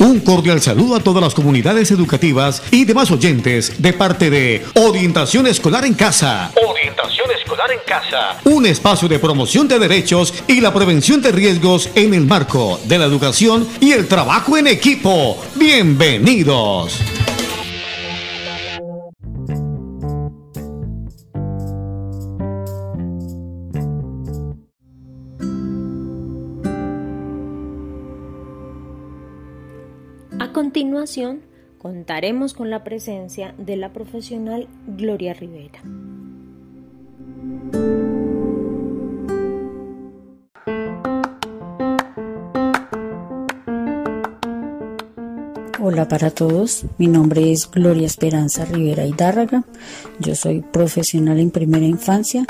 Un cordial saludo a todas las comunidades educativas y demás oyentes de parte de Orientación Escolar en Casa. Orientación Escolar en Casa. Un espacio de promoción de derechos y la prevención de riesgos en el marco de la educación y el trabajo en equipo. Bienvenidos. A continuación, contaremos con la presencia de la profesional Gloria Rivera. Hola para todos, mi nombre es Gloria Esperanza Rivera Hidárraga, yo soy profesional en primera infancia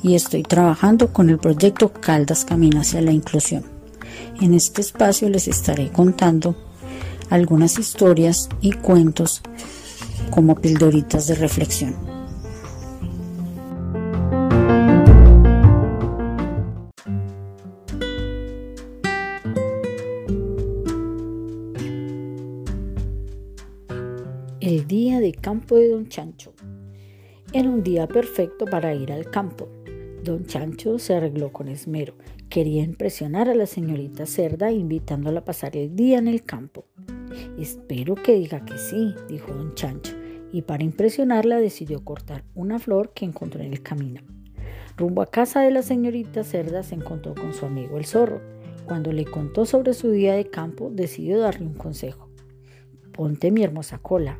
y estoy trabajando con el proyecto Caldas Camina hacia la Inclusión. En este espacio les estaré contando algunas historias y cuentos como pildoritas de reflexión. El día de campo de Don Chancho. Era un día perfecto para ir al campo. Don Chancho se arregló con esmero. Quería impresionar a la señorita Cerda invitándola a pasar el día en el campo. Espero que diga que sí, dijo don Chancho, y para impresionarla decidió cortar una flor que encontró en el camino. Rumbo a casa de la señorita Cerda se encontró con su amigo el zorro. Cuando le contó sobre su día de campo, decidió darle un consejo. Ponte mi hermosa cola.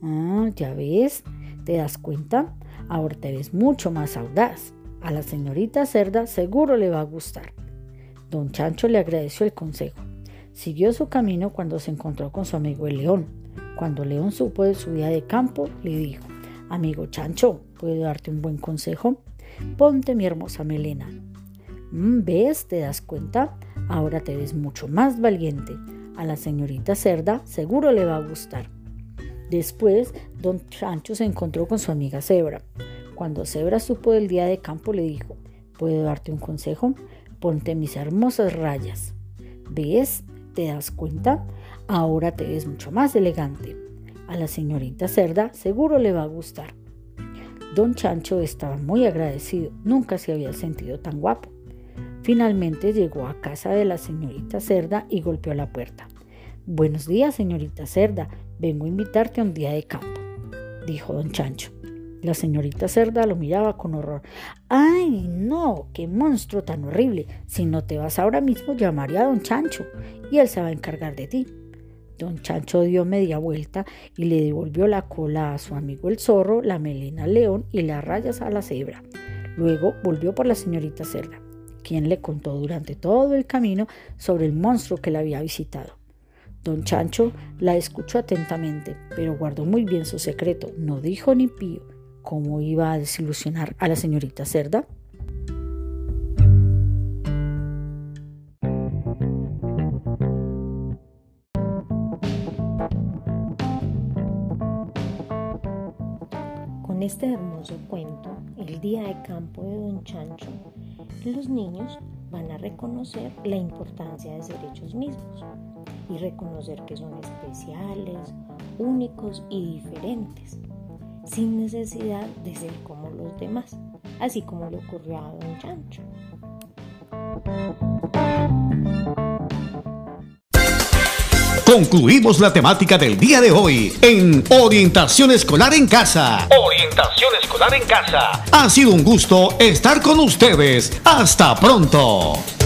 Ah, ya ves, ¿te das cuenta? Ahora te ves mucho más audaz. A la señorita Cerda seguro le va a gustar. Don Chancho le agradeció el consejo Siguió su camino cuando se encontró con su amigo el león. Cuando León supo de su día de campo, le dijo, Amigo Chancho, ¿puedo darte un buen consejo? Ponte mi hermosa melena. Mm, ¿Ves? ¿Te das cuenta? Ahora te ves mucho más valiente. A la señorita Cerda seguro le va a gustar. Después, don Chancho se encontró con su amiga Cebra. Cuando Cebra supo del día de campo, le dijo, ¿puedo darte un consejo? Ponte mis hermosas rayas. ¿Ves? ¿Te das cuenta? Ahora te ves mucho más elegante. A la señorita Cerda seguro le va a gustar. Don Chancho estaba muy agradecido, nunca se había sentido tan guapo. Finalmente llegó a casa de la señorita Cerda y golpeó la puerta. Buenos días, señorita Cerda, vengo a invitarte a un día de campo, dijo don Chancho. La señorita Cerda lo miraba con horror. ¡Ay, no! ¡Qué monstruo tan horrible! Si no te vas ahora mismo, llamaré a don Chancho y él se va a encargar de ti. Don Chancho dio media vuelta y le devolvió la cola a su amigo el zorro, la melena al león y las rayas a la cebra. Luego volvió por la señorita Cerda, quien le contó durante todo el camino sobre el monstruo que la había visitado. Don Chancho la escuchó atentamente, pero guardó muy bien su secreto. No dijo ni pío cómo iba a desilusionar a la señorita Cerda. Con este hermoso cuento, el día de campo de Don Chancho, los niños van a reconocer la importancia de ser ellos mismos y reconocer que son especiales, únicos y diferentes sin necesidad de ser como los demás, así como le ocurrió a Don Chancho. Concluimos la temática del día de hoy en Orientación Escolar en Casa. Orientación Escolar en Casa. Ha sido un gusto estar con ustedes. Hasta pronto.